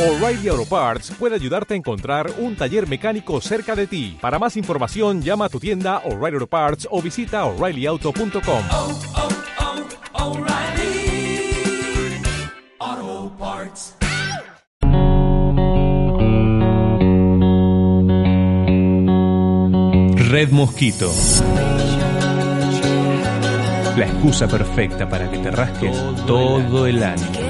O'Reilly Auto Parts puede ayudarte a encontrar un taller mecánico cerca de ti. Para más información, llama a tu tienda O'Reilly Auto Parts o visita oreillyauto.com. oh, oh, Parts. Red Mosquito. La excusa perfecta para que te rasques todo el año.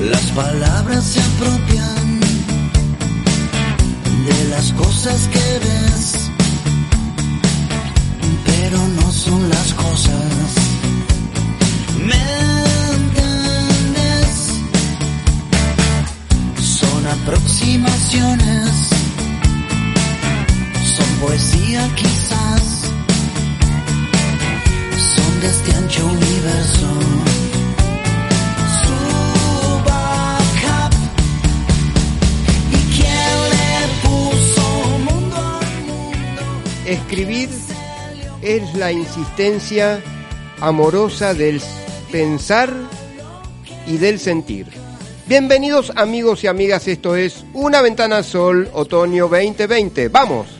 Las palabras se apropian de las cosas que ves, pero no son las cosas. ¿Me? Son aproximaciones, son poesía quizás, son de este ancho universo. Escribir es la insistencia amorosa del pensar y del sentir. Bienvenidos amigos y amigas, esto es Una Ventana al Sol, otoño 2020. ¡Vamos!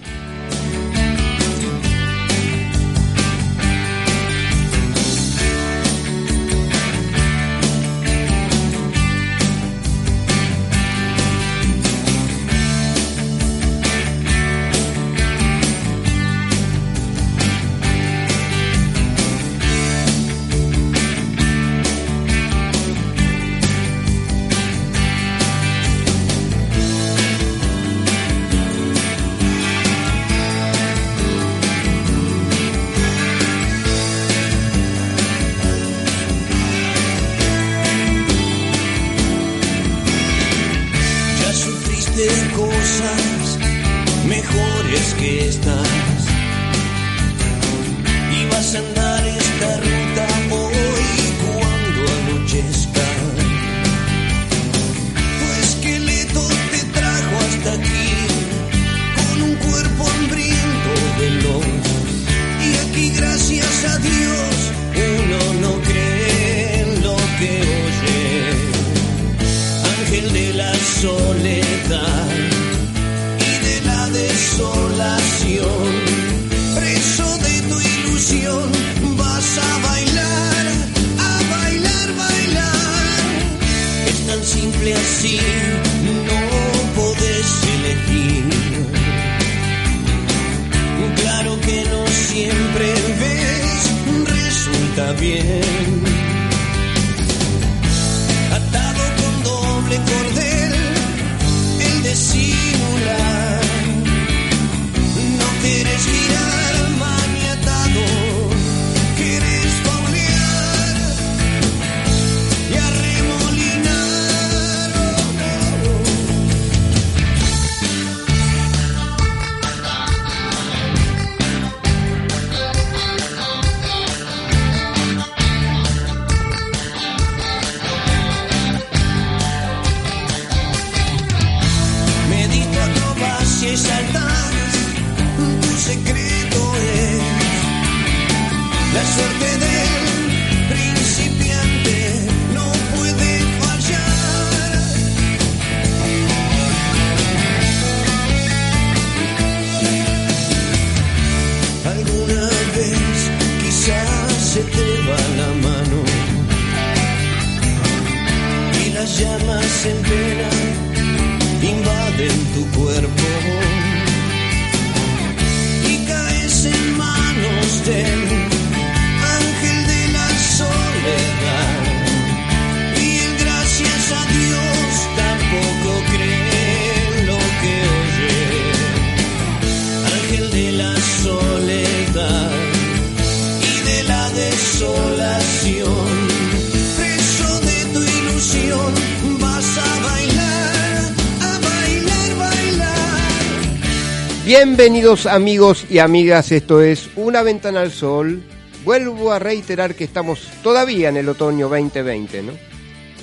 Bienvenidos amigos y amigas, esto es Una Ventana al Sol. Vuelvo a reiterar que estamos todavía en el otoño 2020, ¿no?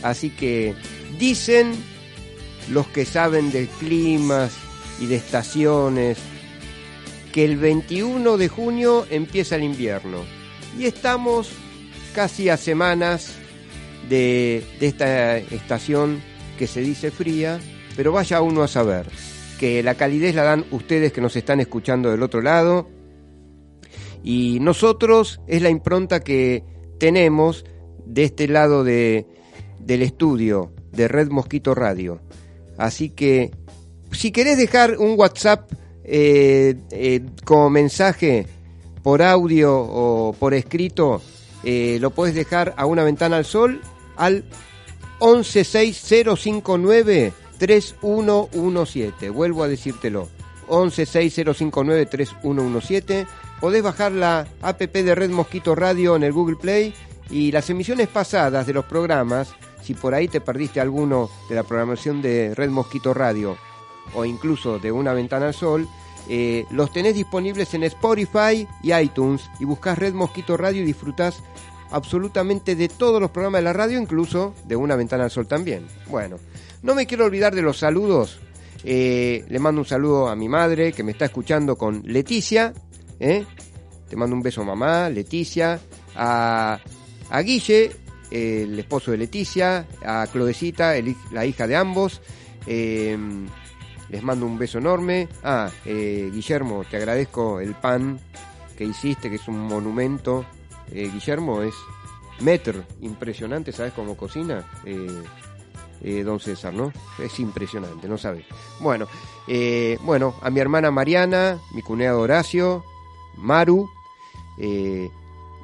Así que dicen los que saben de climas y de estaciones que el 21 de junio empieza el invierno. Y estamos casi a semanas de, esta estación que se dice fría, pero vaya uno a saber que la calidez la dan ustedes que nos están escuchando del otro lado. Y nosotros es la impronta que tenemos de este lado de, del estudio de Red Mosquito Radio. Así que si querés dejar un WhatsApp eh, eh, como mensaje por audio o por escrito, eh, lo puedes dejar a una ventana al sol al 116059 3117. Vuelvo a decírtelo. 116059 3117. Podés bajar la app de Red Mosquito Radio en el Google Play y las emisiones pasadas de los programas, si por ahí te perdiste alguno de la programación de Red Mosquito Radio o incluso de Una Ventana al Sol, eh, los tenés disponibles en Spotify y iTunes y buscás Red Mosquito Radio y disfrutás absolutamente de todos los programas de la radio, incluso de Una Ventana al Sol también. Bueno, no me quiero olvidar de los saludos. Eh, le mando un saludo a mi madre que me está escuchando con Leticia. ¿eh? Te mando un beso mamá, Leticia. A, a Guille, el esposo de Leticia. A Clodecita, la hija de ambos. Eh, les mando un beso enorme. Ah, eh, Guillermo, te agradezco el pan que hiciste, que es un monumento. Eh, Guillermo es metro, impresionante, ¿sabes cómo cocina? Eh, don César, ¿no? Es impresionante, no sabe. Bueno, eh, bueno, a mi hermana Mariana, mi cuñado Horacio, Maru, eh,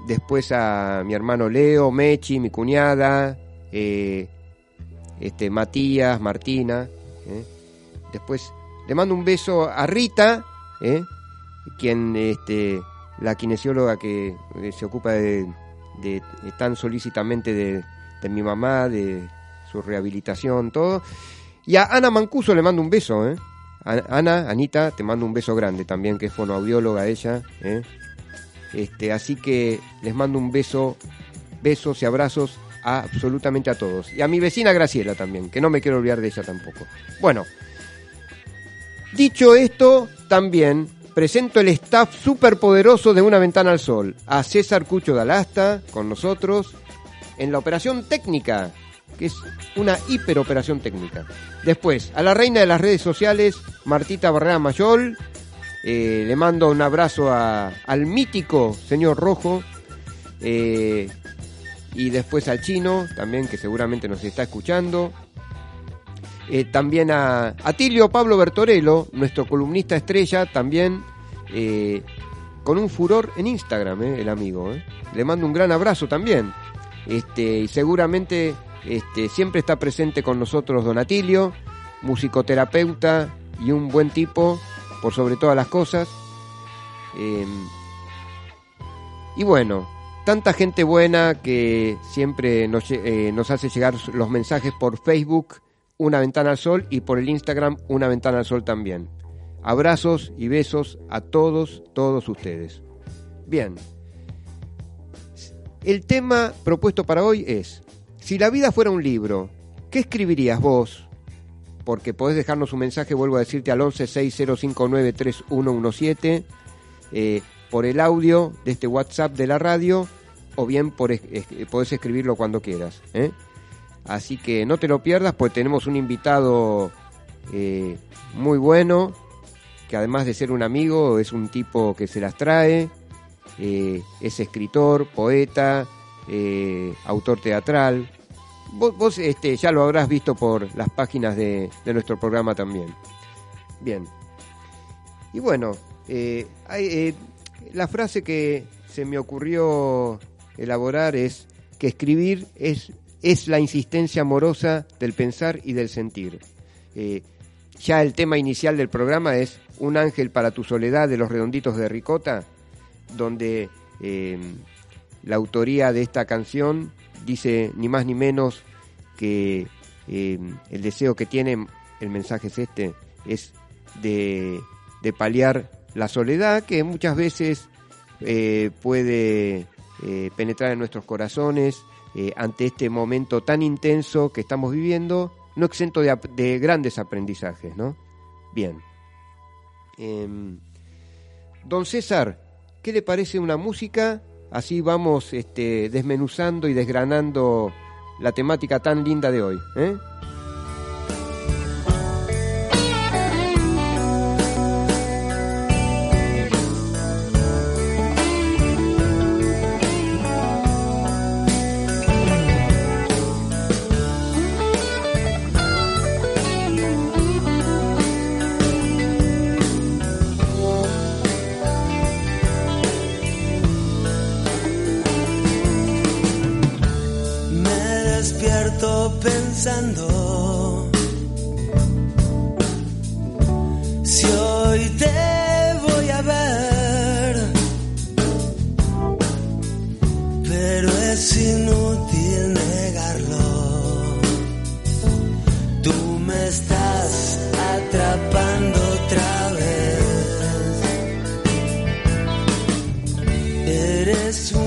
después a mi hermano Leo, Mechi, mi cuñada, este Matías, Martina, después le mando un beso a Rita, quien este la kinesióloga que se ocupa de, de- tan solícitamente de, de mi mamá, de su rehabilitación, todo. Y a Ana Mancuso le mando un beso, ¿eh? Ana, Anita, te mando un beso grande también, que es fonoaudióloga ella, ¿eh? Este, así que les mando un beso, besos y abrazos a absolutamente a todos. Y a mi vecina Graciela también, que no me quiero olvidar de ella tampoco. Bueno, dicho esto, también presento el staff superpoderoso de Una Ventana al Sol. A César Cucho Dalasta, con nosotros, en la operación técnica, que es una hiperoperación técnica. Después, a la reina de las redes sociales, Martita Barrera Mayol. Eh, le mando un abrazo a- al mítico señor Rojo. eh, y después al chino, también, que seguramente nos está escuchando. Eh, también a Atilio Pablo Bertorello, nuestro columnista estrella, también con un furor en Instagram, el amigo. Le mando un gran abrazo también. Este, y seguramente este, siempre está presente con nosotros Don Atilio, musicoterapeuta y un buen tipo, por sobre todas las cosas. Eh, y bueno, tanta gente buena que siempre nos, eh, nos hace llegar los mensajes por Facebook, Una Ventana al Sol, y por el Instagram, Una Ventana al Sol también. Abrazos y besos a todos, todos ustedes. Bien. El tema propuesto para hoy es, si la vida fuera un libro, ¿qué escribirías vos? Porque podés dejarnos un mensaje, vuelvo a decirte, al 1160593117, eh, por el audio de este WhatsApp de la radio, o bien por, podés escribirlo cuando quieras. ¿eh? Así que no te lo pierdas, pues tenemos un invitado eh, muy bueno, que además de ser un amigo, es un tipo que se las trae, eh, es escritor, poeta, eh, autor teatral. Vos, este, ya lo habrás visto por las páginas de, nuestro programa también. Bien. Y bueno, eh, eh, la frase que se me ocurrió elaborar es que escribir es, es la insistencia amorosa del pensar y del sentir. Ya el tema inicial del programa es Un ángel para tu soledad de los redonditos de Ricota, donde la autoría de esta canción dice ni más ni menos que eh, el deseo que tiene, el mensaje es este, es de de paliar la soledad que muchas veces eh, puede eh, penetrar en nuestros corazones eh, ante este momento tan intenso que estamos viviendo, no exento de, de grandes aprendizajes, ¿no? Bien. Em, don César, ¿qué le parece una música? Así vamos este, desmenuzando y desgranando la temática tan linda de hoy. ¿eh? this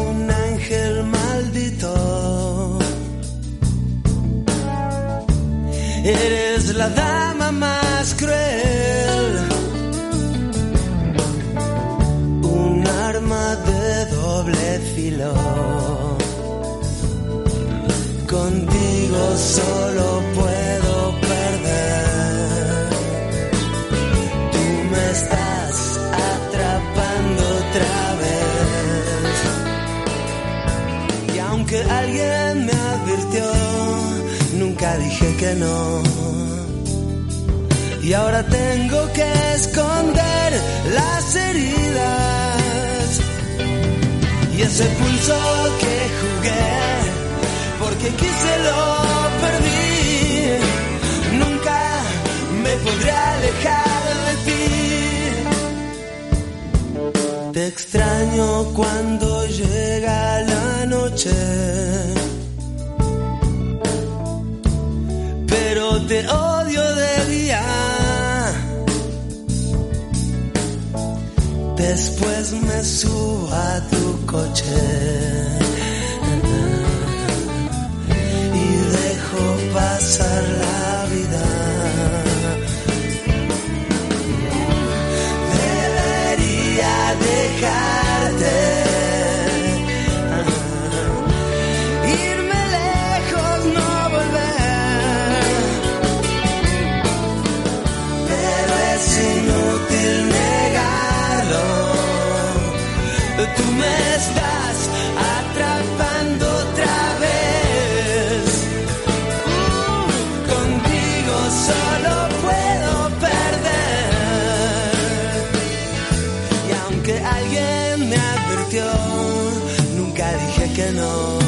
Y ahora tengo que esconder las heridas. Y ese pulso que jugué, porque quise lo perdí. Nunca me podré alejar de ti. Te extraño cuando llega la noche. Pero te odio de día. Después me subo a tu coche. Y dejo pasar la que no.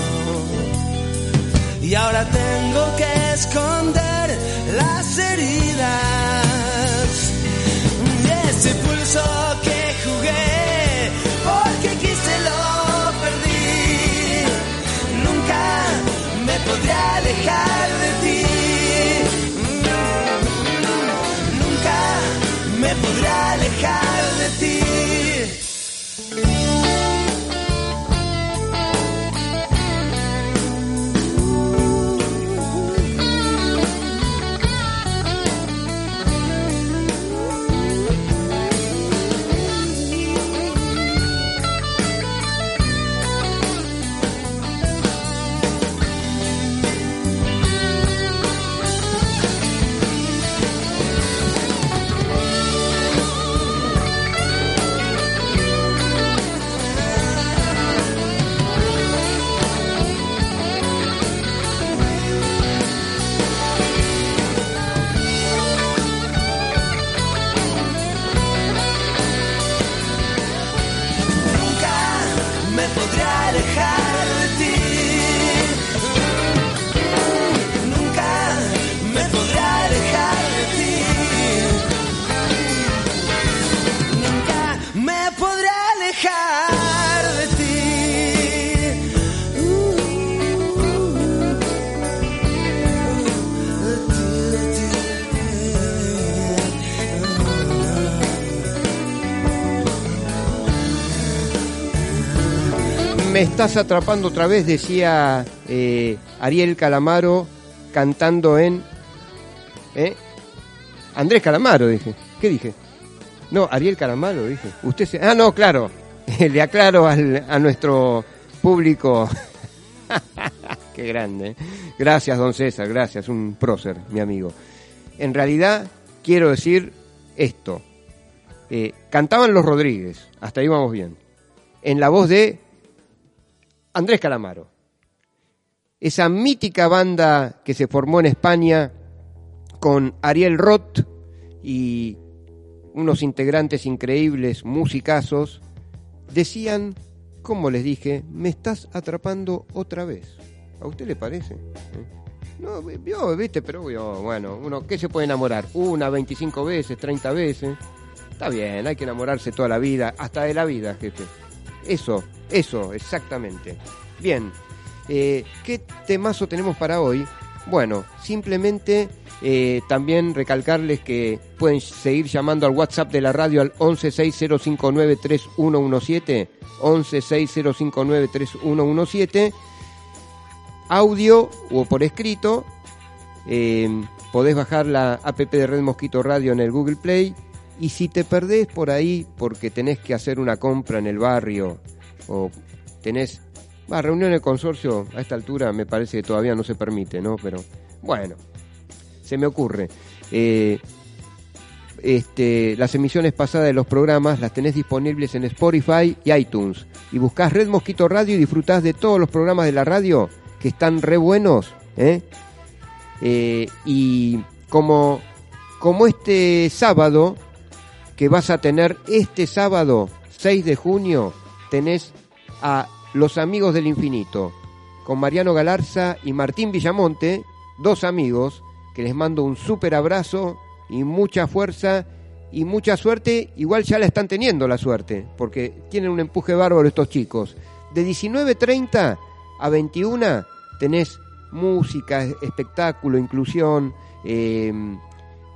Y ahora tengo que esconder las heridas. Y ese pulso que jugué, porque quise lo perdí. Nunca me podré alejar de ti. Nunca me podré alejar de ti. Me estás atrapando otra vez, decía eh, Ariel Calamaro cantando en... ¿eh? Andrés Calamaro, dije. ¿Qué dije? No, Ariel Calamaro, dije. Usted se... Ah, no, claro. Le aclaro al- a nuestro público. Qué grande. ¿eh? Gracias, don César, gracias. Un prócer, mi amigo. En realidad, quiero decir esto. Eh, cantaban los Rodríguez, hasta ahí vamos bien. En la voz de Andrés Calamaro. Esa mítica banda que se formó en España con Ariel Roth y unos integrantes increíbles, musicazos, decían, como les dije, me estás atrapando otra vez. ¿A usted le parece? ¿Eh? No, vio, viste, pero bueno, uno, ¿qué se puede enamorar? Una, 25 veces, 30 veces. Está bien, hay que enamorarse toda la vida, hasta de la vida, jefe. Eso, eso, exactamente. Bien, eh, ¿qué temazo tenemos para hoy? Bueno, simplemente eh, también recalcarles que pueden seguir llamando al WhatsApp de la radio al 1160593117, 1160593117, audio o por escrito. eh, podés bajar la app de Red Mosquito Radio en el Google Play y si te perdés por ahí porque tenés que hacer una compra en el barrio o tenés va, reunión del consorcio a esta altura me parece que todavía no se permite, ¿no? Pero bueno, se me ocurre. Eh, este, las emisiones pasadas de los programas las tenés disponibles en Spotify y iTunes. Y buscás Red Mosquito Radio y disfrutás de todos los programas de la radio que están re buenos. ¿eh? Eh, y como, como este sábado, que vas a tener este sábado, 6 de junio, tenés a Los Amigos del Infinito, con Mariano Galarza y Martín Villamonte, dos amigos, que les mando un súper abrazo y mucha fuerza y mucha suerte. Igual ya la están teniendo la suerte, porque tienen un empuje bárbaro estos chicos. De 19.30 a 21 tenés música, espectáculo, inclusión. eh,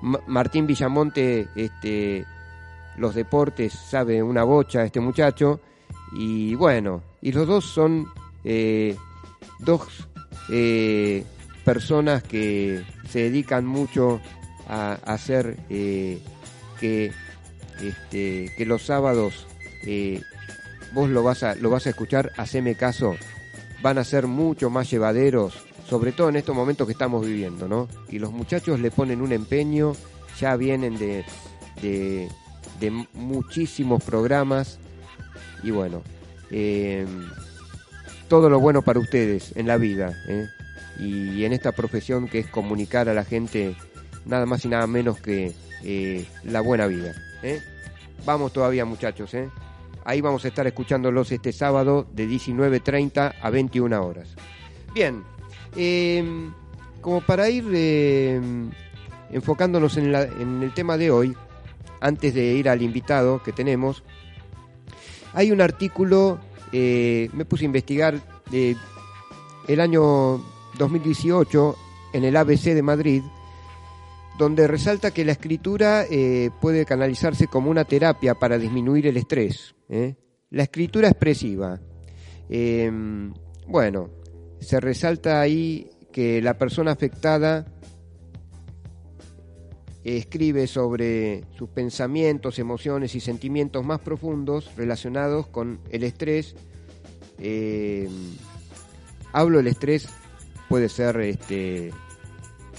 Ma- Martín Villamonte, este, los deportes, sabe una bocha este muchacho. Y bueno, y los dos son eh, dos eh, personas que se dedican mucho a, hacer eh, que, este, que los sábados vos lo vas, a, lo vas a escuchar, haceme caso, van a ser mucho más llevaderos, sobre todo en estos momentos que estamos viviendo, ¿no? Y los muchachos le ponen un empeño, ya vienen de, de muchísimos programas y bueno, eh, todo lo bueno para ustedes en la vida ¿eh? y en esta profesión que es comunicar a la gente nada más y nada menos que eh, la buena vida. Vamos todavía muchachos, ahí vamos a estar escuchándolos este sábado de 19.30 a 21 horas. Bien, eh, como para ir eh, enfocándonos en, la- en el tema de hoy, antes de ir al invitado que tenemos, hay un artículo, eh, me puse a investigar el año 2018 en el ABC de Madrid, donde resalta que la escritura eh, puede canalizarse como una terapia para disminuir el estrés. ¿eh? La escritura expresiva. Eh, bueno, se resalta ahí que la persona afectada escribe sobre sus pensamientos, emociones y sentimientos más profundos relacionados con el estrés. Eh, hablo del estrés, puede ser este,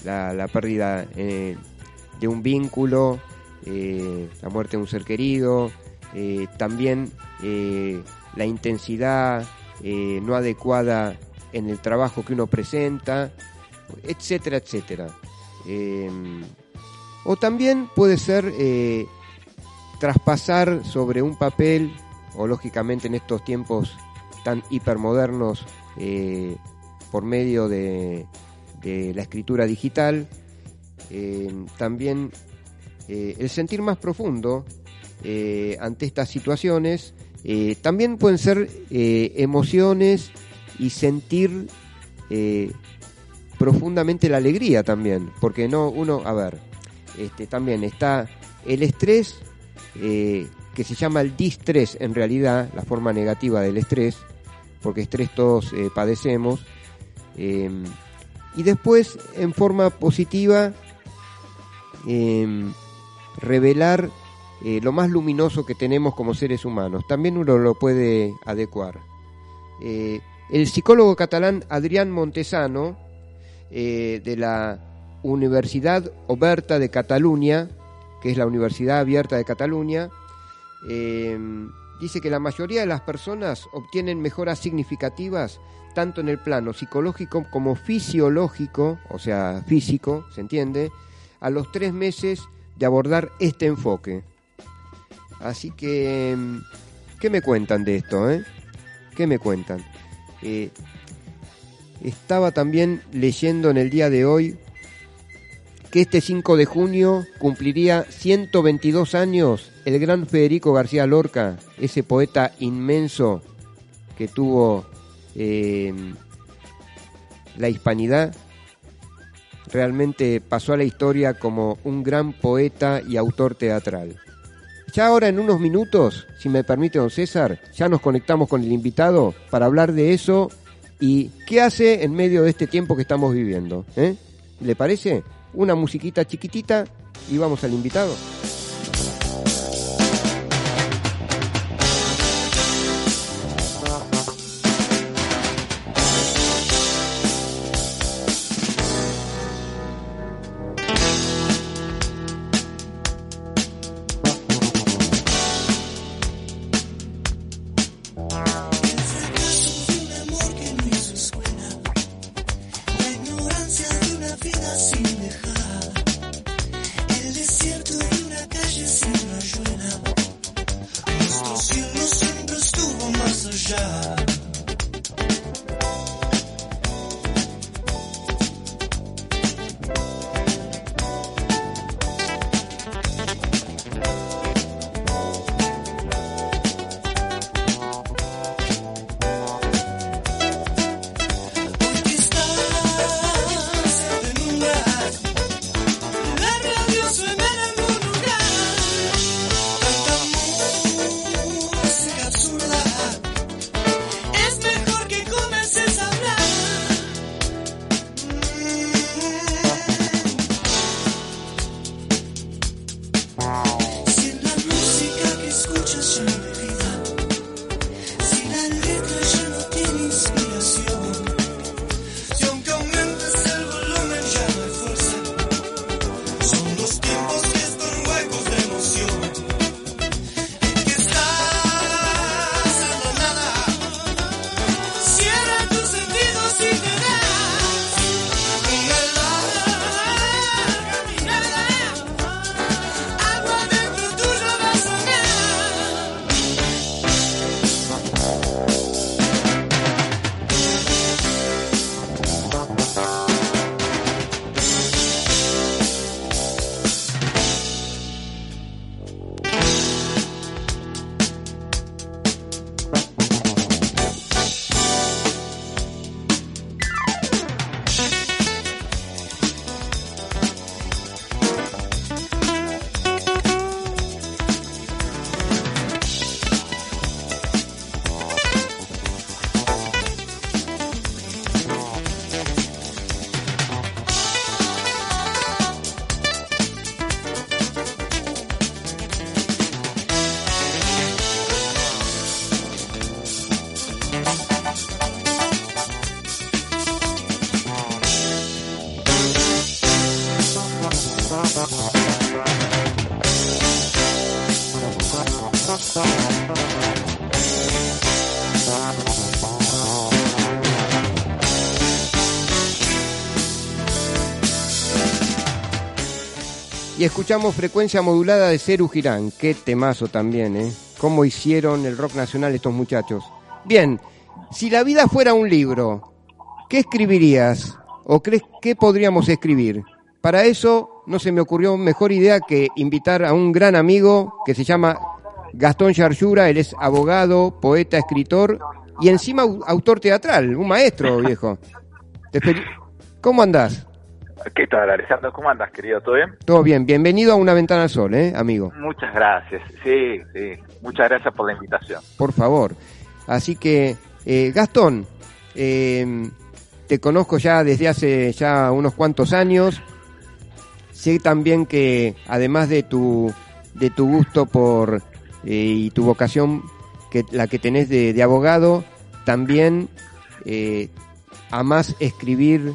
la, pérdida eh, de un vínculo, eh, la muerte de un ser querido, también la intensidad no adecuada en el trabajo que uno presenta, etcétera, etcétera. O también puede ser eh, traspasar sobre un papel, o lógicamente en estos tiempos tan hipermodernos, eh, por medio de, la escritura digital, eh, también el sentir más profundo ante estas situaciones, también pueden ser emociones y sentir profundamente la alegría también, porque no uno, a ver, este, también está el estrés, eh, que se llama el distrés en realidad, la forma negativa del estrés, porque estrés todos eh, padecemos. Eh, y después, en forma positiva, eh, revelar eh, lo más luminoso que tenemos como seres humanos. También uno lo puede adecuar. El psicólogo catalán Adrián Montesano, de la Universidad Oberta de Cataluña, que es la Universidad Abierta de Cataluña, eh, dice que la mayoría de las personas obtienen mejoras significativas tanto en el plano psicológico como fisiológico, o sea, físico, ¿se entiende? A los tres meses de abordar este enfoque. Así que, mm, ¿qué me cuentan de esto? Eh? ¿Qué me cuentan? Eh, estaba también leyendo en el día de hoy que este 5 de junio cumpliría 122 años el gran Federico García Lorca, ese poeta inmenso que tuvo eh, la hispanidad, realmente pasó a la historia como un gran poeta y autor teatral. Ya ahora en unos minutos, si me permite don César, ya nos conectamos con el invitado para hablar de eso y qué hace en medio de este tiempo que estamos viviendo. ¿eh? ¿Le parece? Una musiquita chiquitita y vamos al invitado. Y escuchamos frecuencia modulada de Ceru Girán. Qué temazo también, ¿eh? Cómo hicieron el rock nacional estos muchachos. Bien, si la vida fuera un libro, ¿qué escribirías? ¿O crees que podríamos escribir? Para eso no se me ocurrió mejor idea que invitar a un gran amigo que se llama Gastón Charjura. Él es abogado, poeta, escritor y encima au- autor teatral, un maestro, viejo. ¿Cómo andás? ¿Qué tal, Alessandro? ¿Cómo andas, querido? ¿Todo bien? Todo bien, bienvenido a Una Ventana al Sol, ¿eh, amigo? Muchas gracias. Sí, sí. Muchas gracias por la invitación. Por favor. Así que Eh, Gastón, eh, te conozco ya desde hace ya unos cuantos años. Sé también que además de tu de tu gusto por eh, y tu vocación que la que tenés de, de abogado, también eh, amás escribir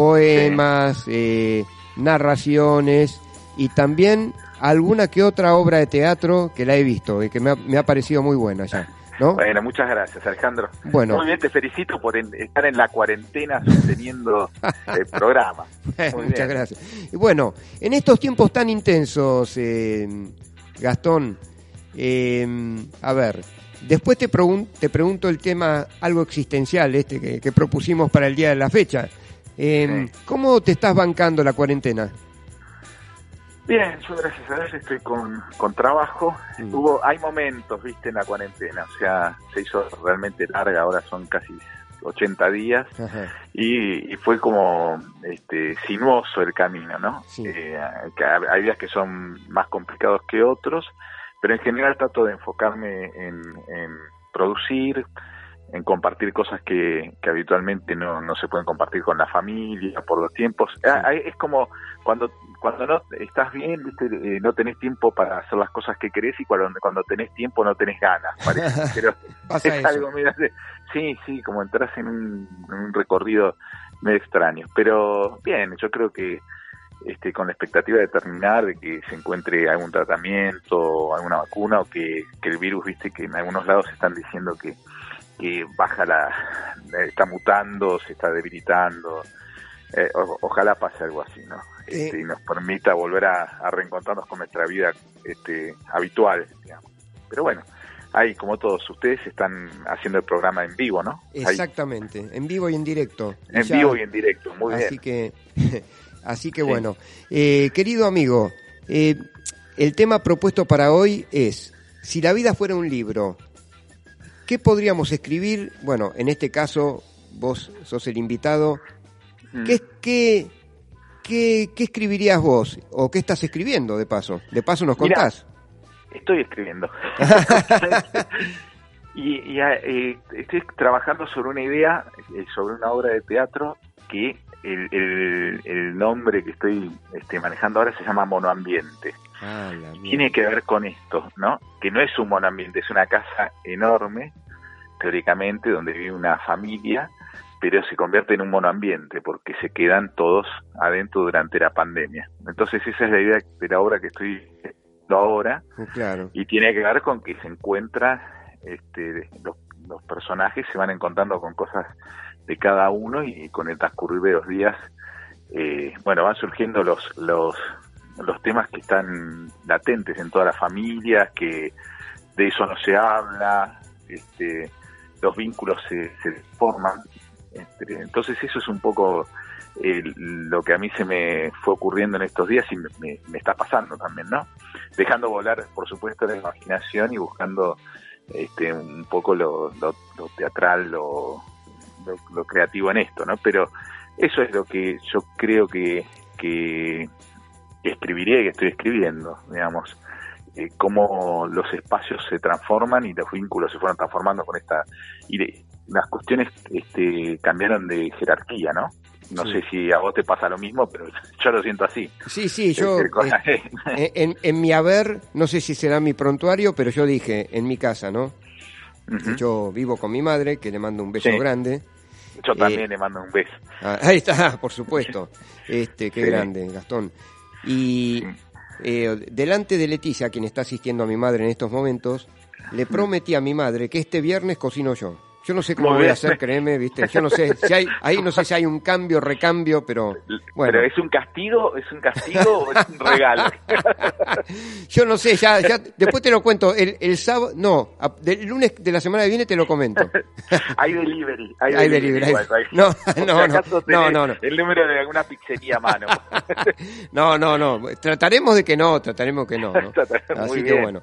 poemas, eh, narraciones y también alguna que otra obra de teatro que la he visto y que me ha, me ha parecido muy buena ya. ¿no? Bueno, muchas gracias, Alejandro. Bueno. Muy bien, te felicito por en- estar en la cuarentena sosteniendo el programa. Muy Muchas bien. gracias. Y bueno, en estos tiempos tan intensos, eh, Gastón, eh, a ver, después te, pregun- te pregunto el tema algo existencial este que, que propusimos para el día de la fecha. Eh, Sí. ¿Cómo te estás bancando la cuarentena? Bien, yo gracias a Dios estoy con, con trabajo. Mm. Hubo, hay momentos, viste, en la cuarentena, o sea, se hizo realmente larga, ahora son casi 80 días y, y fue como este, sinuoso el camino, ¿no? Sí. Eh, hay días que son más complicados que otros, pero en general trato de enfocarme en, en producir, en compartir cosas que, que habitualmente no, no se pueden compartir con la familia por los tiempos. Ah, ahí Es como cuando cuando no estás bien, ¿viste? Eh, no tenés tiempo para hacer las cosas que querés y cuando, cuando tenés tiempo no tenés ganas, parece. Pero es eso. algo así. Sí, sí, como entras en un, en un recorrido medio extraño. Pero bien, yo creo que este, con la expectativa de terminar, de que se encuentre algún tratamiento, alguna vacuna, o que, que el virus, viste, que en algunos lados están diciendo que, que baja la, está mutando, se está debilitando. Eh, o- ojalá pase algo así, ¿no? Este, Eh. y nos permita volver a, a reencontrarnos con nuestra vida este, habitual, digamos. Pero bueno, ahí, como todos ustedes, están haciendo el programa en vivo, ¿no? Ahí, Exactamente, en vivo y en directo. en Ya- vivo y en directo, muy así bien. que, así que Sí. bueno, Eh, querido amigo, eh, el tema propuesto para hoy es si la vida fuera un libro, ¿qué podríamos escribir? Bueno, en este caso vos sos el invitado. Mm. ¿Qué, qué, qué, qué escribirías vos o qué estás escribiendo de paso? De paso nos Mirá, contás. Estoy escribiendo. y y, eh, estoy trabajando sobre una idea, eh, sobre una obra de teatro que el, el- el nombre que estoy este, manejando ahora se llama Monoambiente. Ah. Tiene que ver con esto, ¿no? Que no es un monoambiente, es una casa enorme, teóricamente, donde vive una familia, pero se convierte en un monoambiente porque se quedan todos adentro durante la pandemia. Entonces esa es la idea de la obra que estoy haciendo ahora Claro. y tiene que ver con que se encuentra, este, los, los personajes se van encontrando con cosas de cada uno y con el transcurrir de los días, eh, bueno, van surgiendo los, los, los temas que están latentes en todas las familias, que de eso no se habla, este, los vínculos se, se forman. Este, entonces eso es un poco lo que a mí se me fue ocurriendo en estos días y me, me- está pasando también, ¿no? Dejando volar, por supuesto, la imaginación y buscando este, un poco lo, teatral, lo, creativo en esto, ¿no? Pero eso es lo que yo creo que, que escribiré, que estoy escribiendo, digamos, eh, cómo los espacios se transforman y los vínculos se fueron transformando con esta... Y de- las cuestiones este, cambiaron de jerarquía, ¿no? No Sí. sé si a vos te pasa lo mismo, pero yo lo siento así. Sí, sí, yo... Este, eh, en, en- mi haber, no sé si será mi prontuario, pero yo dije, en mi casa, ¿no? Yo vivo con mi madre, que le mando un beso Sí. grande. Yo eh, también le mando un beso. Ah, ahí está, por supuesto. Este, qué Sí. grande, Gastón. Y eh, delante de Leticia, quien está asistiendo a mi madre en estos momentos, le prometí a mi madre que este viernes cocino yo. Yo no sé cómo voy a hacer, créeme, ¿viste? Yo no sé si hay, ahí no sé si hay un cambio, recambio, pero bueno, Pero es un castigo, es un castigo o es un regalo. yo no sé, ya, ya después te lo cuento. El, el sábado, no, del lunes de la semana que viene te lo comento. hay delivery, hay, Hay delivery. hay- no, no, no, no, no, no. El número de alguna pizzería a mano. No, no, no. Trataremos de que no, trataremos que no. ¿no? Muy Así que bien. bueno.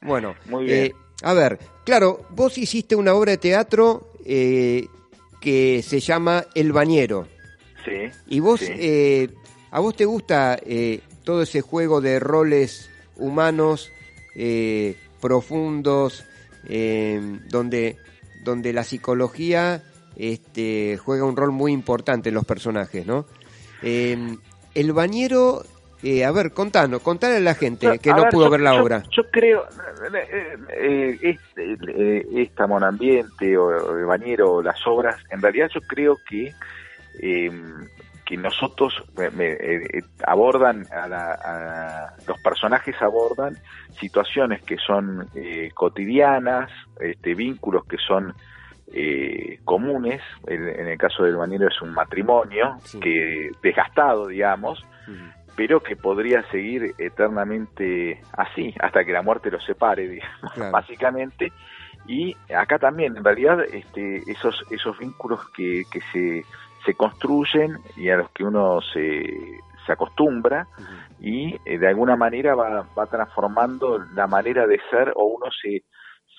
Bueno, Muy bien. eh, a ver, claro, vos hiciste una obra de teatro eh, que se llama El Bañero. sí. Y vos, sí. eh, ¿a vos te gusta eh, todo ese juego de roles humanos eh, profundos, donde, donde la psicología este, juega un rol muy importante en los personajes, ¿no? El bañero, eh, a ver, contanos, contale a la gente que no ver, pudo yo- ver la yo- obra. Yo creo, eh, eh, este, eh, esta Monambiente o, o el Bañero o las obras, en realidad yo creo que eh, que nosotros me- me, eh, eh, abordan a, la- a- los personajes abordan situaciones que son eh, cotidianas, este, vínculos que son eh, comunes. En, en el caso del bañero es un matrimonio Sí. que desgastado, digamos, pero que podría seguir eternamente así, hasta que la muerte los separe, digamos, Claro. básicamente. Y acá también, en realidad, este, esos, esos vínculos que, que se, se construyen y a los que uno se, se acostumbra y eh, de alguna manera va, va transformando la manera de ser o uno se,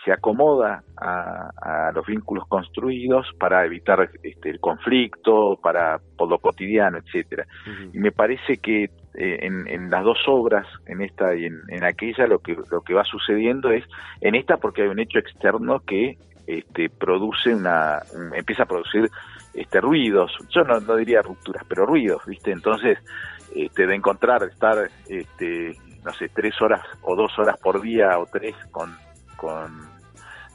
se acomoda a, a los vínculos construidos para evitar este, el conflicto, para por lo cotidiano, etcétera. Y me parece que eh, en, en las dos obras, en esta y en, en aquella, lo que lo que va sucediendo es en esta porque hay un hecho externo que este, produce una, un- empieza a producir este ruidos. Yo no, no diría rupturas, pero ruidos, viste. Entonces, este, de encontrar, estar, este, no sé, tres horas o dos horas por día o tres con, con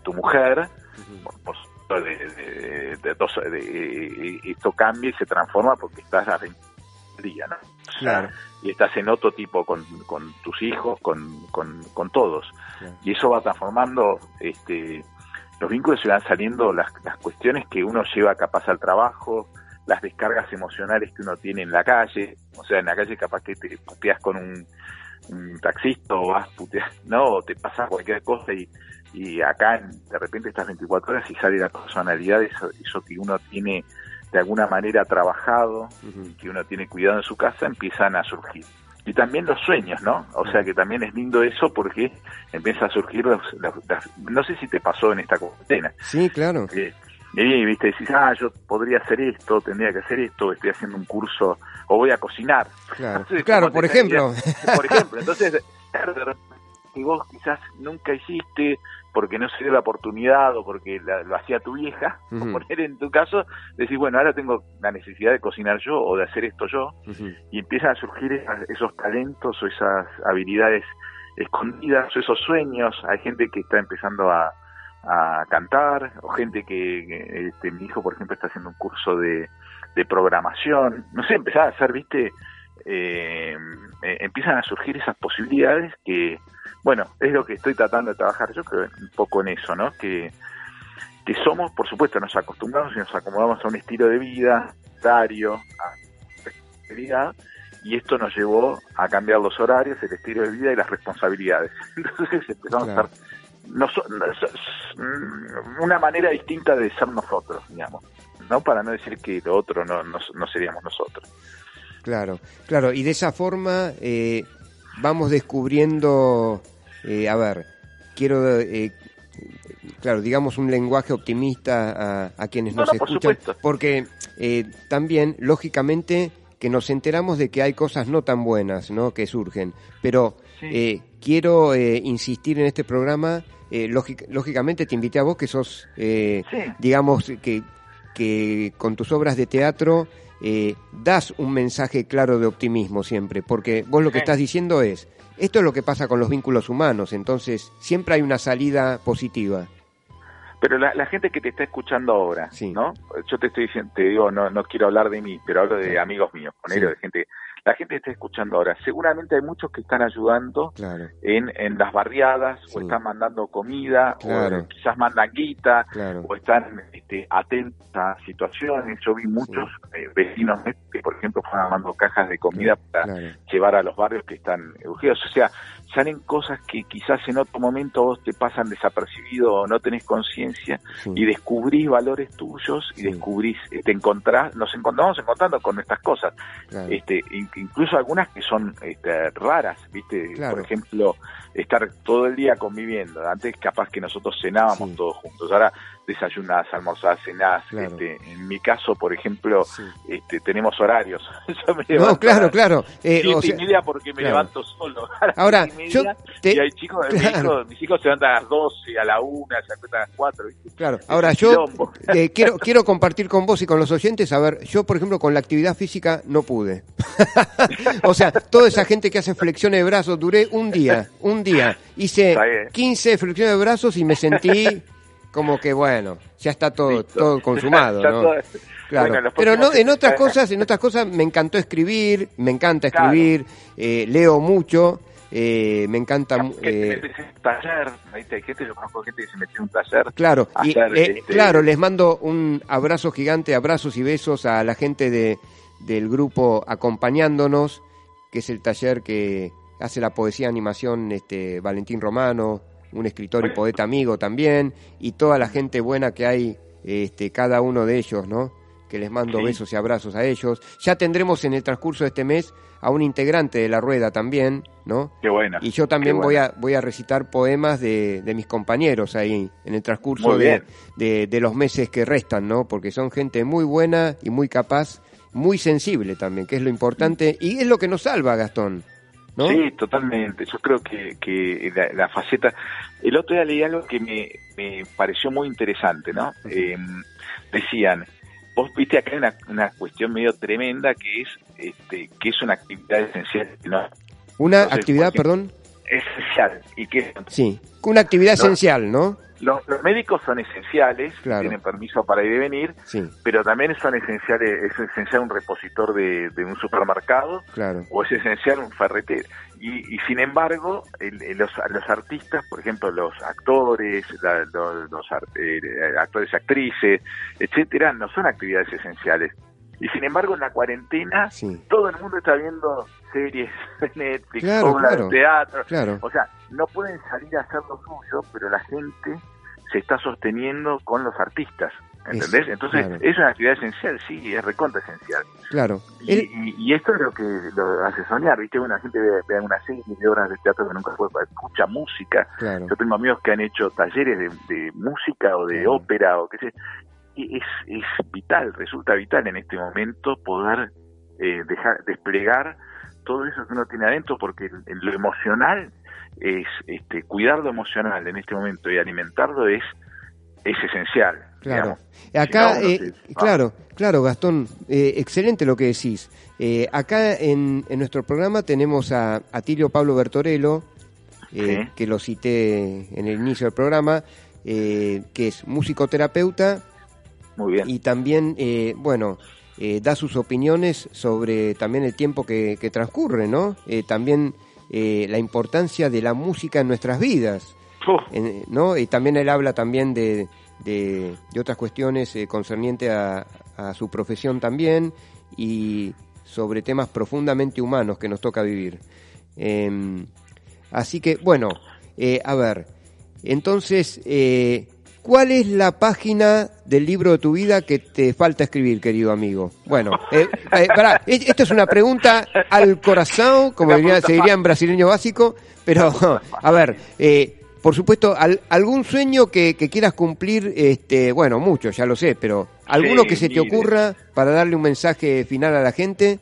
tu mujer, por de, esto cambia y se transforma porque estás a 20 día, ¿no? Claro. Y estás en otro tipo con, con tus hijos, con, con, con todos. Claro. Y eso va transformando este, los vínculos se van saliendo las, las cuestiones que uno lleva capaz al trabajo, las descargas emocionales que uno tiene en la calle, o sea, en la calle capaz que te puteas con un, un taxista o vas puteas, no, o te pasa cualquier cosa y, y acá de repente estás 24 horas y sale la personalidad, eso, eso que uno tiene de alguna manera trabajado, que uno tiene cuidado en su casa, empiezan a surgir. Y también los sueños, ¿no? O sea que también es lindo eso porque empieza a surgir los, no sé si te pasó en esta cuarentena, Sí, claro. eh, y viste, decís, ah, yo podría hacer esto, tendría que hacer esto, estoy haciendo un curso, o voy a cocinar. Claro, Entonces, claro, ¿cómo por ejemplo. Por ejemplo, entonces, que vos quizás nunca hiciste porque no se dio la oportunidad o porque la- lo hacía tu vieja, Ujú. por poner en tu caso, decís, bueno, ahora tengo la necesidad de cocinar yo o de hacer esto yo, y empiezan a surgir esas- esos talentos o esas habilidades escondidas o esos sueños. Hay gente que está empezando a, a cantar o gente que, que, este, mi hijo, por ejemplo, está haciendo un curso de, de programación. No sé, empezar a hacer, viste, eh, eh, empiezan a surgir esas posibilidades que, bueno, es lo que estoy tratando de trabajar yo creo un poco en eso, ¿no? Que, que somos, por supuesto, nos acostumbramos y nos acomodamos a un estilo de vida, horario, a responsabilidad, y esto nos llevó a cambiar los horarios, el estilo de vida y las responsabilidades. Entonces empezamos Claro. a estar noso- nos- mm, una manera distinta de ser nosotros, digamos, ¿no? Para no decir que lo otro no, no, no seríamos nosotros. Claro, claro, y de esa forma eh, vamos descubriendo, eh, a ver, quiero, eh, claro, digamos un lenguaje optimista a, a quienes No, nos no, escuchan, porque eh, también, lógicamente, que nos enteramos de que hay cosas no tan buenas, ¿no? Que surgen, pero Sí. eh, quiero eh, insistir en este programa, lógic- lógicamente te invité a vos que sos, eh, Sí. digamos, que, que con tus obras de teatro eh, das un mensaje claro de optimismo siempre, porque vos lo que estás diciendo es, esto es lo que pasa con los vínculos humanos, entonces siempre hay una salida positiva. Pero la, la gente que te está escuchando ahora, Sí. ¿no? Yo te estoy diciendo, te digo, no, no quiero hablar de mí, pero hablo de Sí. amigos míos, ponele, Sí. de gente. La gente que está escuchando ahora, seguramente hay muchos que están ayudando Claro, en, en las barriadas, Sí. o están mandando comida, Claro. o quizás mandan guita, claro. o están este, atentos a situaciones. Yo vi muchos eh, vecinos que, por ejemplo, fueron mandando cajas de comida para llevar a los barrios que están urgidos. O sea, salen cosas que quizás en otro momento vos te pasan desapercibido o no tenés conciencia sí, y descubrís valores tuyos y Sí. descubrís, te encontrás, nos encontramos encontrando con estas cosas, claro. este, in- incluso algunas que son este, raras, viste, Claro. por ejemplo, estar todo el día conviviendo, antes capaz que nosotros cenábamos Sí. todos juntos, ahora desayunás, almorzás, cenás, Claro. este, en mi caso, por ejemplo, Sí. este, tenemos horarios, yo me No, claro, claro. eh, siete o sea, y media porque me claro. levanto solo, Ahora, y media, yo te- y hay chicos, mis, claro. hijos, mis hijos se levantan a las 12, a la 1, se acuestan a las 4, ¿viste? Claro, ahora yo eh, quiero, quiero compartir con vos y con los oyentes, a ver, yo por ejemplo con la actividad física no pude. o sea, toda esa gente que hace flexiones de brazos, duré un día, un día, hice Está bien. 15 flexiones de brazos y me sentí como que bueno, ya está todo, Listo. todo consumado, ¿no? todo- Claro. Bueno, Pero no, en otras cosas, en otras cosas me encantó escribir, me encanta Claro. escribir, eh, leo mucho, eh, me encanta... Te eh, metes en un taller. Hay gente, yo conozco gente que se metió en un taller. Claro, y, hacer, eh, este, claro, les mando un abrazo gigante, abrazos y besos a la gente de, del grupo acompañándonos, que es el taller que hace la poesía animación este Valentín Romano, un escritor y poeta amigo también, y toda la gente buena que hay, este, cada uno de ellos, ¿no? Que les mando Sí. besos y abrazos a ellos. Ya tendremos en el transcurso de este mes a un integrante de la rueda también, ¿no? Qué bueno. Y yo también voy a voy a recitar poemas de, de mis compañeros ahí en el transcurso de, de, de los meses que restan, ¿no? Porque son gente muy buena y muy capaz, muy sensible también, que es lo importante y es lo que nos salva, Gastón, ¿no? Sí, totalmente. Yo creo que, que la, la faceta... El otro día leí algo que me, me pareció muy interesante, ¿no? Eh, decían, vos viste acá una, una cuestión medio tremenda que es este que es una actividad esencial, ¿no? Una Entonces, actividad, ejemplo, perdón, Esencial. Y que sí, una actividad No. esencial, ¿no? Los, los médicos son esenciales, Claro. tienen permiso para ir y venir, Sí, pero también son esenciales, es esencial un repositor de, de un supermercado claro, o es esencial un ferretero. Y, y sin embargo, el- el- los, los artistas, por ejemplo, los actores, la- los, los eh, actores y actrices, etcétera, no son actividades esenciales. Y sin embargo, en la cuarentena, sí, todo el mundo está viendo series de Netflix, Claro, obras claro. de teatro. claro, O sea, no pueden salir a hacer lo suyo, pero la gente se está sosteniendo con los artistas. ¿Entendés? Eso, Entonces, claro. es una actividad esencial, sí, es recontra esencial. claro. Y, El- y- y esto es lo que lo hace soñar, ¿viste? Una gente ve, ve una serie de obras de teatro que nunca fue, escucha música. claro, Yo tengo amigos que han hecho talleres de, de música o de Claro. ópera o qué sé. Y es, es vital, resulta vital en este momento poder eh, dejar desplegar todo eso que uno tiene adentro, porque en lo emocional es este cuidar lo emocional en este momento y alimentarlo es es esencial. Claro. digamos. Acá, Si no, uno eh, se- claro, claro, Gastón, eh, excelente lo que decís. Eh, acá en, en nuestro programa tenemos a, a Tilio Pablo Bertorello, Sí. que lo cité en el inicio del programa, que es musicoterapeuta Muy bien. y también, eh, bueno, eh, da sus opiniones sobre también el tiempo que, que transcurre, ¿no? Eh, también eh, la importancia de la música en nuestras vidas. En- ¿no? Y también él habla también de, de, de otras cuestiones eh, concernientes a, a su profesión también y sobre temas profundamente humanos que nos toca vivir. Eh, así que, bueno, eh, a ver, entonces, eh, ¿cuál es la página del libro de tu vida que te falta escribir, querido amigo? Bueno, eh, eh, pará, esto es una pregunta al corazón, como diría, se diría en brasileño básico, pero a ver, eh, por supuesto, al- algún sueño que, que quieras cumplir, este, bueno, muchos, ya lo sé, pero alguno Sí, que se te mire. ocurra para darle un mensaje final a la gente.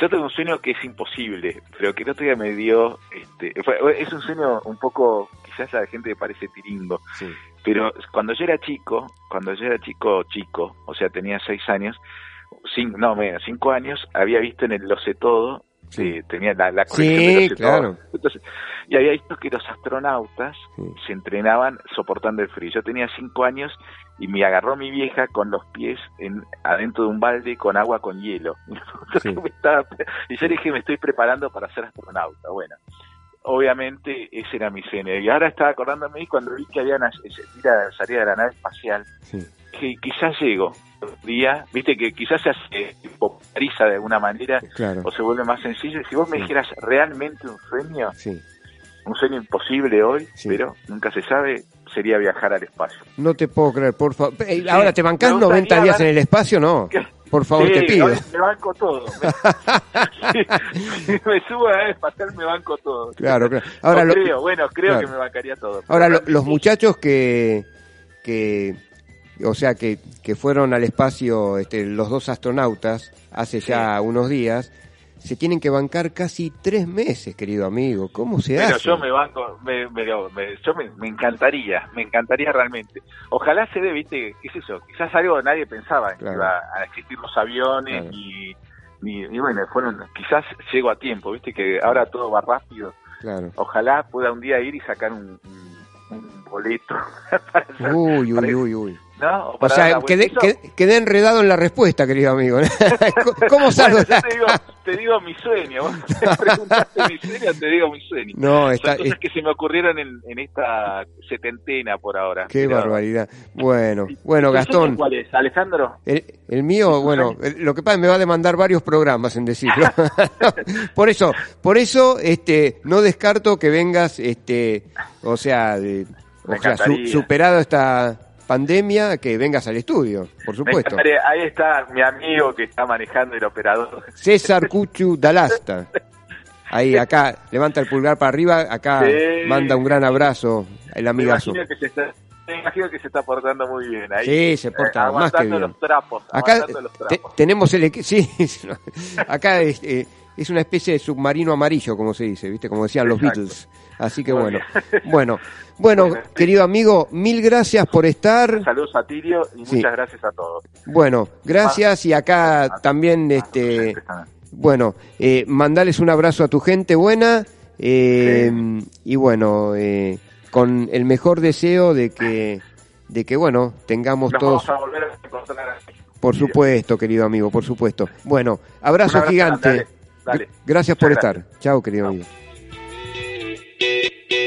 Yo tengo un sueño que es imposible, pero que el otro día me dio, este, fue- es un sueño un poco, quizás a la gente le parece tiringo, Sí, pero cuando yo era chico, cuando yo era chico, chico, o sea, tenía seis años, cinco, no, menos, cinco años, había visto en el Lo sé todo, Sí. eh, tenía la, la colección Sí, de Lo sé claro. todo. Entonces, y había visto que los astronautas Sí. se entrenaban soportando el frío. Yo tenía cinco años y me agarró mi vieja con los pies en adentro de un balde con agua con hielo. Sí. Y yo le dije, me estoy preparando para ser astronauta. Bueno, obviamente ese era mi sueño. Y ahora estaba acordándome cuando vi que había una salida, salida de la nave espacial, sí, que quizás llego un día, viste que quizás se hace populariza de alguna manera claro, o se vuelve más sencillo. Si vos me dijeras realmente un sueño, sí. un sueño imposible hoy, pero nunca se sabe, sería viajar al espacio. No te puedo creer, por favor. Ahora, ¿te bancás me gustaría 90 días en el espacio? No. Por favor, Sí, te pido. me banco todo. Me, me subo a espacial, me banco todo. Claro, claro. Ahora, No lo- creo, bueno, creo claro. que me bancaría todo. Ahora, lo- los muchachos que, que o sea, que, que fueron al espacio, este, los dos astronautas, hace ya unos días, se tienen que bancar casi tres meses, querido amigo. ¿Cómo se Pero hace? yo me banco, me, me- me- yo me, me encantaría, me encantaría realmente. Ojalá se dé, viste, qué sé yo, quizás algo nadie pensaba en que Claro. iba a existir los aviones Claro. y, y, y bueno, fueron, quizás llego a tiempo, viste que ahora todo va rápido. Claro. Ojalá pueda un día ir y sacar un, un- un boleto. para Uy, para- uy, uy, uy. ¿No? O la sea, quedé, quedé- enredado en la respuesta, querido amigo. ¿Cómo salgo? Bueno, yo te digo, te digo mi sueño. Me preguntaste mi sueño, te digo mi sueño. No, Son está, cosas es- que se me ocurrieron en, en esta setentena por ahora. qué Pero- barbaridad. Bueno, bueno, ¿Tu sueño Gastón. ¿Cuál es, Alejandro? El, el mío, bueno, el- lo que pasa es que me va a demandar varios programas en decirlo. por eso, por eso, este, no descarto que vengas, este, o sea, de, o sea, su- superado esta pandemia, que vengas al estudio, por Me supuesto. Ahí está mi amigo que está manejando el operador. César Cuchu Dalasta. Ahí, acá, levanta el pulgar para arriba, acá Sí. manda un gran abrazo, el Me amigazo. imagino que se está, me imagino que se está portando muy bien ahí. Sí, se porta Eh, más que bien. los trapos. Acá los te- tenemos el sí, acá es, eh, es una especie de submarino amarillo, como se dice, ¿viste? Como decían los. Beatles. Así que bueno. Bueno, bueno, sí. querido amigo, mil gracias por estar. Saludos a Tirio y Sí. muchas gracias a todos. Bueno, gracias y acá también este bueno, eh, mandales un abrazo a tu gente buena eh, y bueno, eh, con el mejor deseo de que de que bueno, tengamos Nos todos vamos a volver a encontrar. Por supuesto, querido amigo, por supuesto. Bueno, abrazo, abrazo gigante. dale, dale. Gr- Gracias por estar. Chao, querido Chao. amigo. Thank you.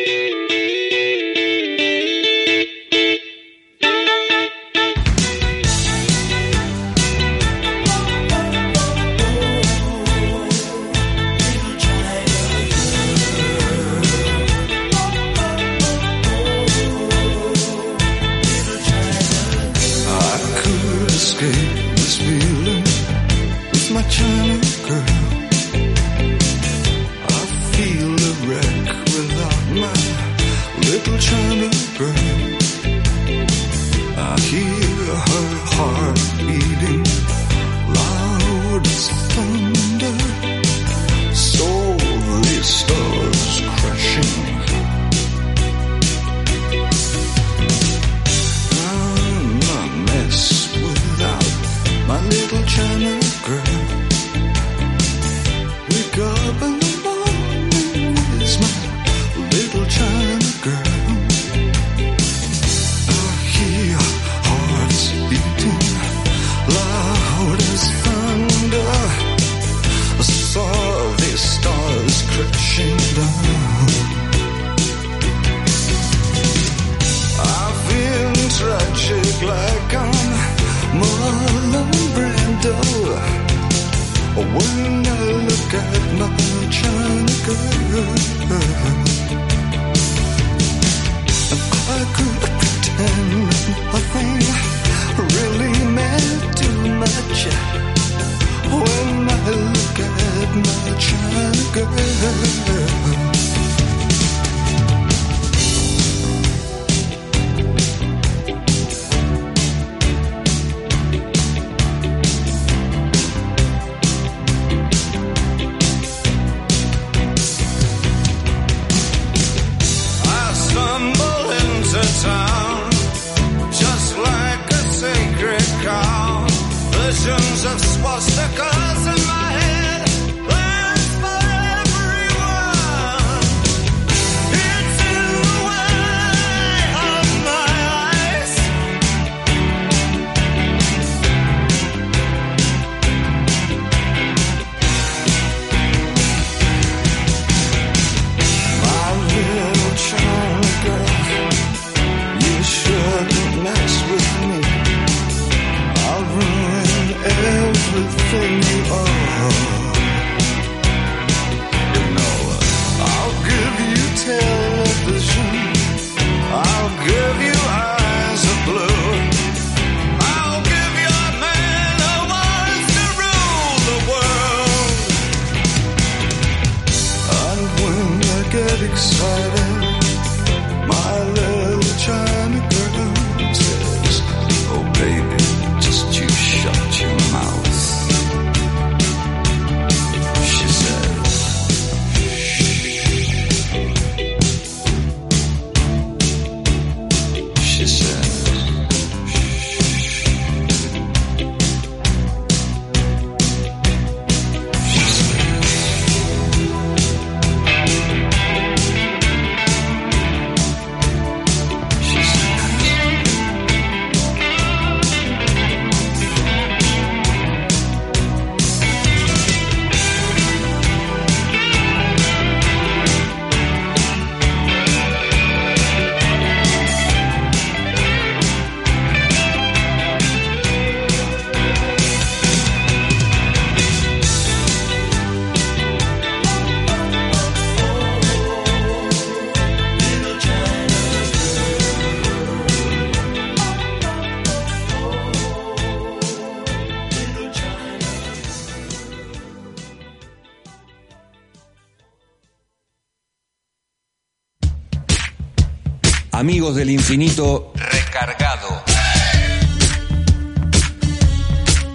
Amigos del infinito recargado.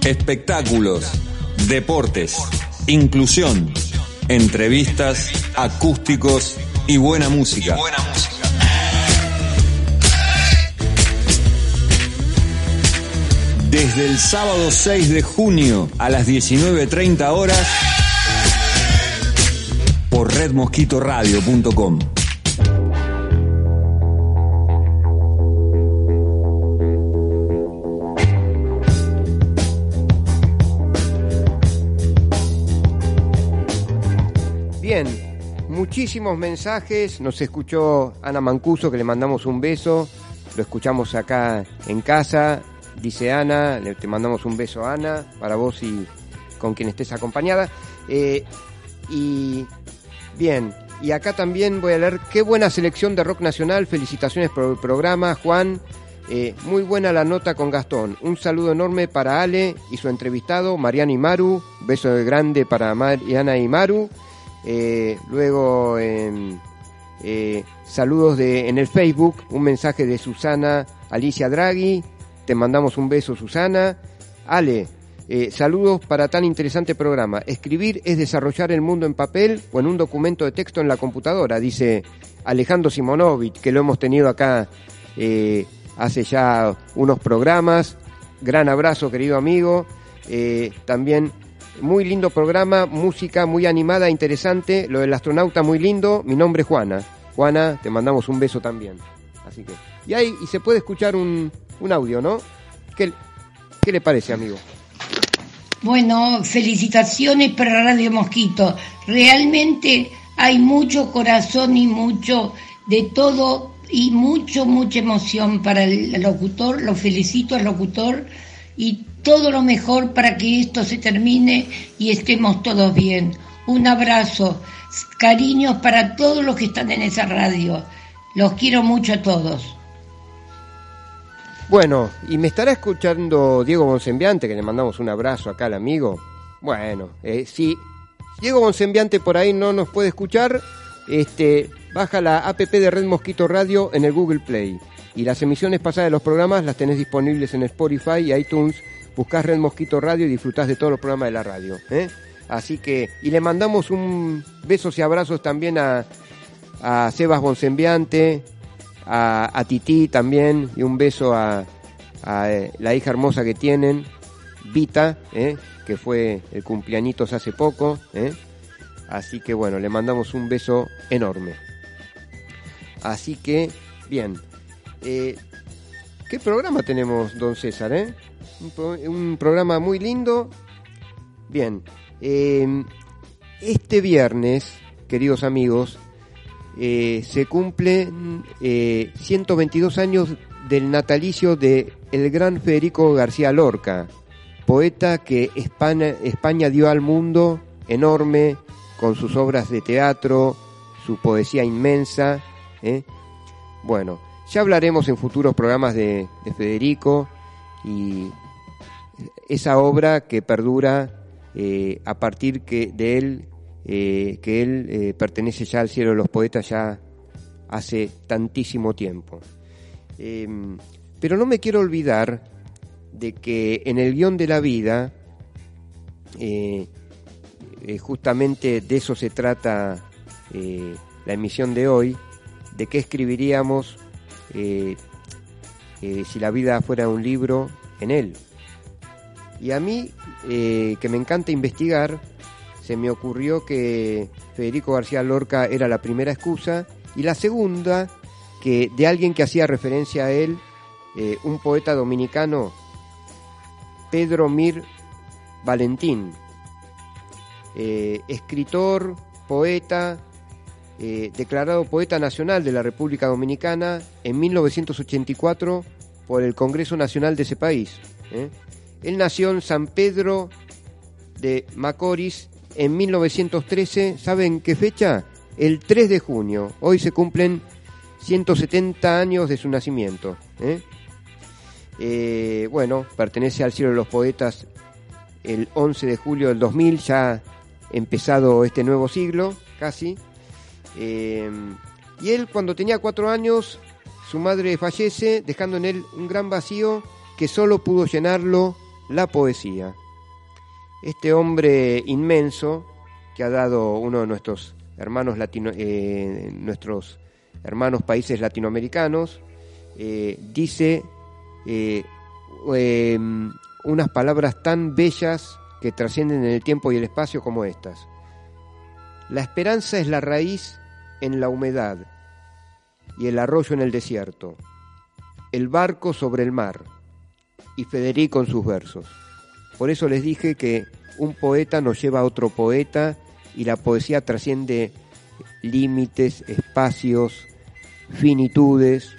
Espectáculos, deportes, inclusión, entrevistas, acústicos y buena música. Desde el sábado 6 de junio a las 19.30 horas por redmosquitoradio.com. muchísimos mensajes. Nos escuchó Ana Mancuso, que le mandamos un beso. Lo escuchamos acá en casa. Dice Ana, le, te mandamos un beso, Ana, para vos y con quien estés acompañada. Eh, y bien, y acá también voy a leer qué buena selección de rock nacional. Felicitaciones por el programa, Juan. Eh, muy buena la nota con Gastón. Un saludo enorme para Ale y su entrevistado, Mariana Imaru. Beso grande para Mariana Imaru. Eh, luego, em, eh, saludos de, en el Facebook, un mensaje de Susana Alicia Draghi. Te mandamos un beso, Susana. Ale, eh, saludos para tan interesante programa. Escribir es desarrollar el mundo en papel o en un documento de texto en la computadora, dice Alejandro Simonovic, que lo hemos tenido acá hace ya unos programas. Gran abrazo, querido amigo. También muy lindo programa, música muy animada, interesante. Lo del astronauta muy lindo. Mi nombre es Juana. Juana, te mandamos un beso también. Así que. Y ahí y se puede escuchar un, un audio, ¿no? ¿Qué, ¿Qué le parece, amigo? Bueno, felicitaciones para Radio Mosquito. Realmente hay mucho corazón y mucho de todo y mucho, mucha emoción para el locutor. Lo felicito al locutor y todo lo mejor para que esto se termine y estemos todos bien. Un abrazo, cariños para todos los que están en esa radio. Los quiero mucho a todos. Bueno, y me estará escuchando Diego Monsembiante, que le mandamos un abrazo acá al amigo. Bueno, eh, si Diego Monsembiante por ahí no nos puede escuchar, este, baja la app de Red Mosquito Radio en el Google Play. Y las emisiones pasadas de los programas las tenés disponibles en Spotify y iTunes. Buscás Red Mosquito Radio y disfrutás de todos los programas de la radio. ¿eh? Así que, y le mandamos un besos y abrazos también a, a Sebas Bonsembiante, a, a Titi también, y un beso a, a, eh, la hija hermosa que tienen, Vita, ¿eh? que fue el cumpleañitos hace poco. ¿eh? Así que bueno, le mandamos un beso enorme. Así que, bien. Eh, ¿Qué programa tenemos, don César? Eh? Un, pro- un programa muy lindo. Bien. eh, este viernes, queridos amigos, eh, se cumplen eh, 122 años del natalicio de el gran Federico García Lorca, poeta que España, España dio al mundo enorme con sus obras de teatro, su poesía inmensa. ¿eh? Bueno, ya hablaremos en futuros programas de, de Federico y esa obra que perdura eh, a partir que de él, eh, que él eh, pertenece ya al cielo de los poetas ya hace tantísimo tiempo. Eh, pero no me quiero olvidar de que en el guion de la vida, justamente de eso se trata la emisión de hoy, de qué escribiríamos si la vida fuera un libro en él. Y a mí, eh, que me encanta investigar, se me ocurrió que Federico García Lorca era la primera excusa y la segunda, que de alguien que hacía referencia a él, eh, un poeta dominicano, Pedro Mir Valentín, eh, escritor, poeta, declarado poeta nacional de la República Dominicana en 1984 por el Congreso Nacional de ese país. Él nació en San Pedro de Macorís en 1913. ¿Saben qué fecha? El 3 de junio. Hoy se cumplen 170 años de su nacimiento. ¿eh? Eh, bueno, pertenece al cielo de los poetas el 11 de julio del 2000, ya empezado este nuevo siglo, casi. Eh, y él cuando tenía cuatro años, su madre fallece dejando en él un gran vacío que solo pudo llenarlo la poesía. Este hombre inmenso que ha dado uno de nuestros hermanos latino, eh, nuestros hermanos países latinoamericanos eh, dice eh, eh, unas palabras tan bellas que trascienden en el tiempo y el espacio como estas. La esperanza es la raíz en la humedad y el arroyo en el desierto, el barco sobre el mar y Federico en sus versos. Por eso les dije que un poeta nos lleva a otro poeta y la poesía trasciende límites, espacios, finitudes.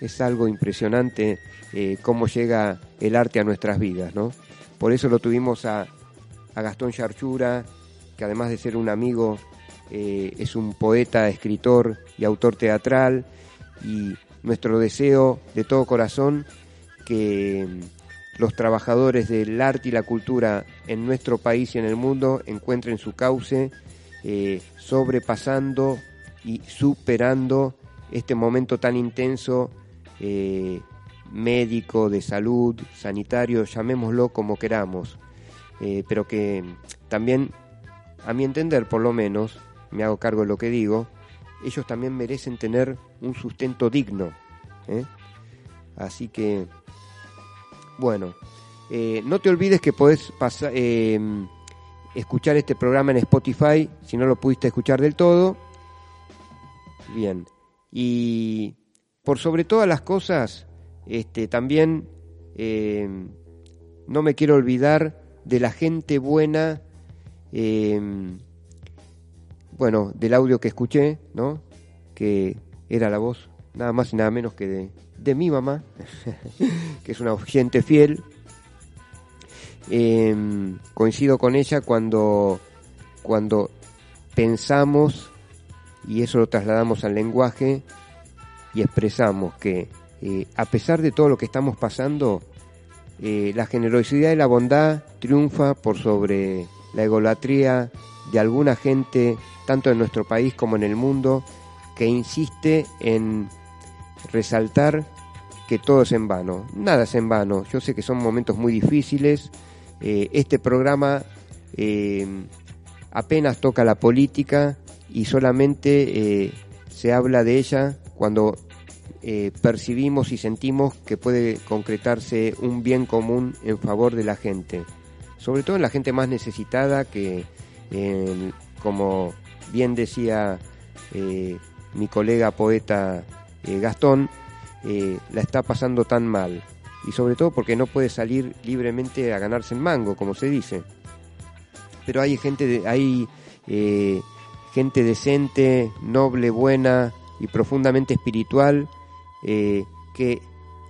Es algo impresionante eh, cómo llega el arte a nuestras vidas, ¿no? Por eso lo tuvimos a, a Gastón Charchura, que además de ser un amigo, eh, es un poeta, escritor y autor teatral, y nuestro deseo de todo corazón que mm, los trabajadores del arte y la cultura en nuestro país y en el mundo encuentren su cauce, eh, sobrepasando y superando este momento tan intenso eh, médico, de salud, sanitario, llamémoslo como queramos, eh, pero que también, a mi entender por lo menos, me hago cargo de lo que digo, ellos también merecen tener un sustento digno. Así que, bueno, eh, no te olvides que podés pasar, eh, escuchar este programa en Spotify si no lo pudiste escuchar del todo. Bien, y por sobre todas las cosas, este, también eh, no me quiero olvidar de la gente buena, bueno, del audio que escuché, ¿no? Que era la voz nada más y nada menos que de, de mi mamá, que es una oyente fiel. Eh, coincido con ella cuando, cuando pensamos, y eso lo trasladamos al lenguaje, y expresamos que eh, a pesar de todo lo que estamos pasando, eh, la generosidad y la bondad triunfa por sobre la egolatría de alguna gente, tanto en nuestro país como en el mundo, que insiste en resaltar que todo es en vano. Nada es en vano. Yo sé que son momentos muy difíciles. Eh, este programa eh, apenas toca la política y solamente eh, se habla de ella cuando percibimos y sentimos que puede concretarse un bien común en favor de la gente. Sobre todo en la gente más necesitada que, como bien decía mi colega poeta Gastón, eh, la está pasando tan mal. Y sobre todo porque no puede salir libremente a ganarse el mango, como se dice. Pero hay gente, de- hay eh, gente decente, noble, buena y profundamente espiritual eh, que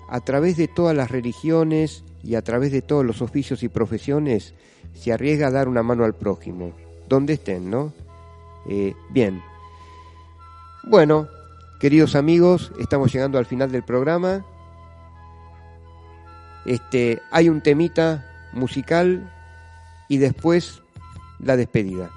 a través de todas las religiones y a través de todos los oficios y profesiones se arriesga a dar una mano al prójimo, donde estén, ¿no? Bien. Bueno, queridos amigos, estamos llegando al final del programa. Este, hay un temita musical y después la despedida.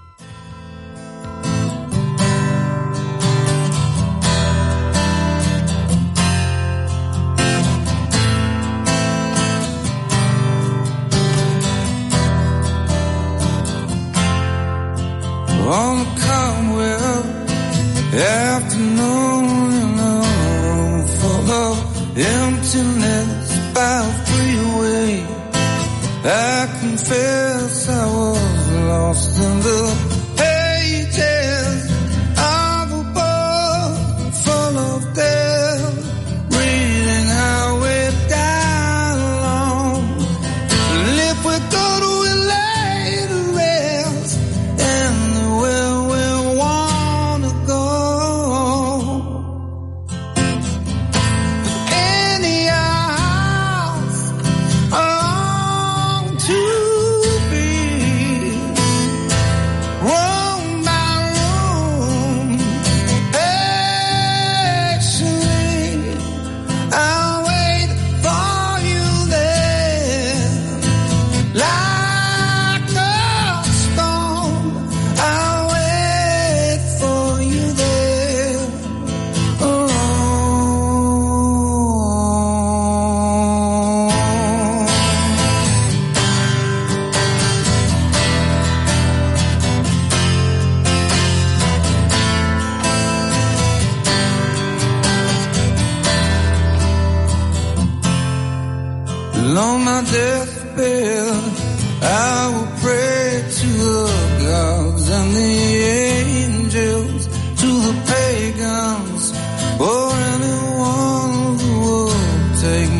Take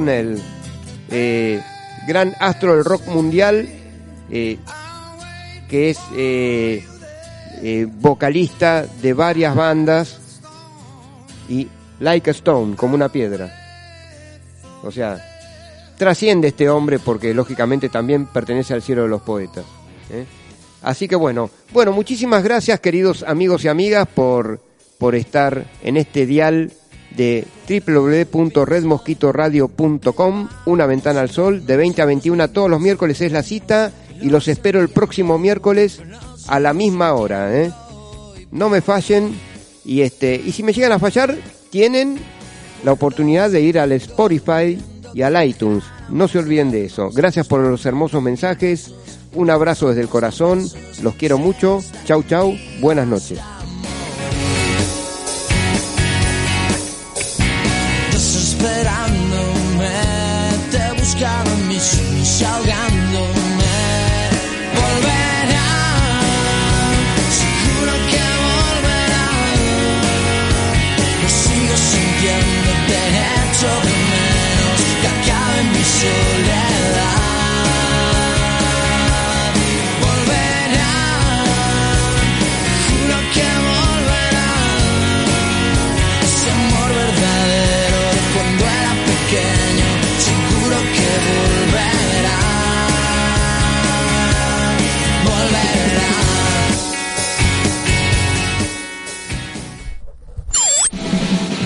Cornell, eh, gran astro del rock mundial, eh, que es eh, eh, vocalista de varias bandas y like a stone, como una piedra. O sea, trasciende este hombre porque lógicamente también pertenece al cielo de los poetas. Así que bueno, bueno, muchísimas gracias queridos amigos y amigas por, por estar en este dial de www.redmosquitoradio.com, una ventana al sol, de 20 a 21 todos los miércoles es la cita y los espero el próximo miércoles a la misma hora. ¿eh? No me fallen y este y si me llegan a fallar tienen la oportunidad de ir al Spotify y al iTunes. No se olviden de eso. Gracias por los hermosos mensajes. Un abrazo desde el corazón. Los quiero mucho. Chau chau. Buenas noches. Mis sueños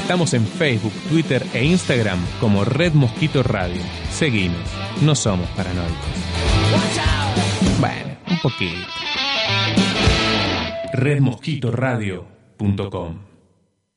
Estamos en Facebook, Twitter e Instagram como Red Mosquito Radio. Seguinos, no somos paranoicos. Bueno, un poquito. redmosquitoradio.com